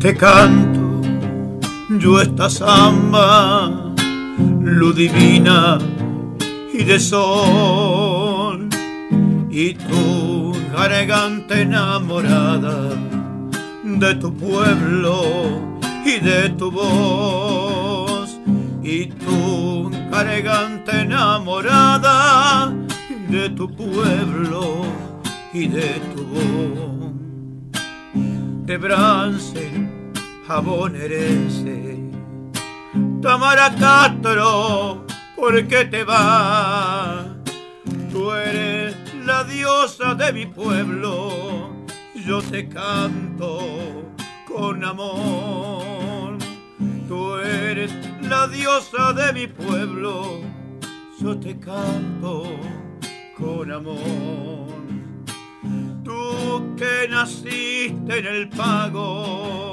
te canto yo esta samba, luz divina y de sol, y tu garganta enamorada de tu pueblo y de tu voz, y tu garganta enamorada de tu pueblo y de tu voz. De brance, jabonerese, Tamara Castro, ¿por qué te vas? Tú eres la diosa de mi pueblo, yo te canto con amor. Tú eres la diosa de mi pueblo, yo te canto con amor. Tú que naciste en el pago,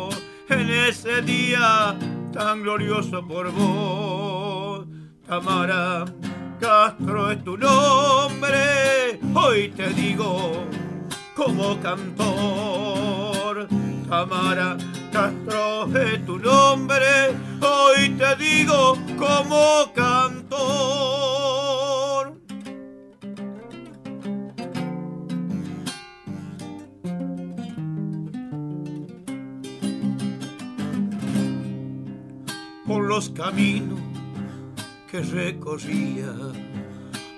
en ese día tan glorioso por vos, Tamara Castro es tu nombre, hoy te digo como cantor. Tamara Castro es tu nombre, hoy te digo como cantor. Por los caminos que recorría,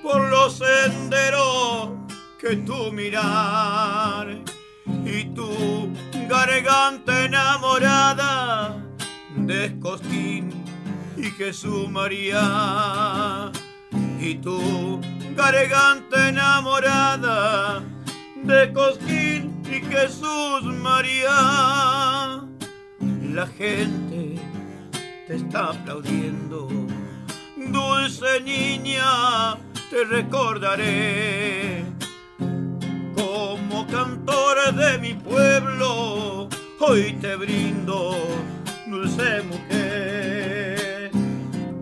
por los senderos que tú mirar y tu garganta enamorada de Escostín y Jesús María y tu garganta enamorada de Cosquín y Jesús María. La gente te está aplaudiendo dulce niña te recordaré como cantor de mi pueblo, hoy te brindo, dulce mujer.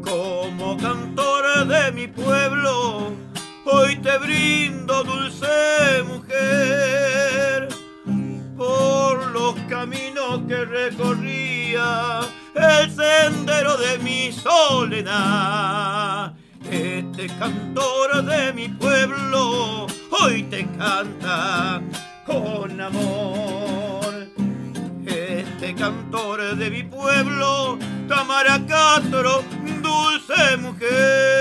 Como cantor de mi pueblo, hoy te brindo, dulce mujer. Por los caminos que recorría, sendero de mi soledad. Este cantor de mi pueblo hoy te canta con amor. Este cantor de mi pueblo, Tamara Castro, dulce mujer.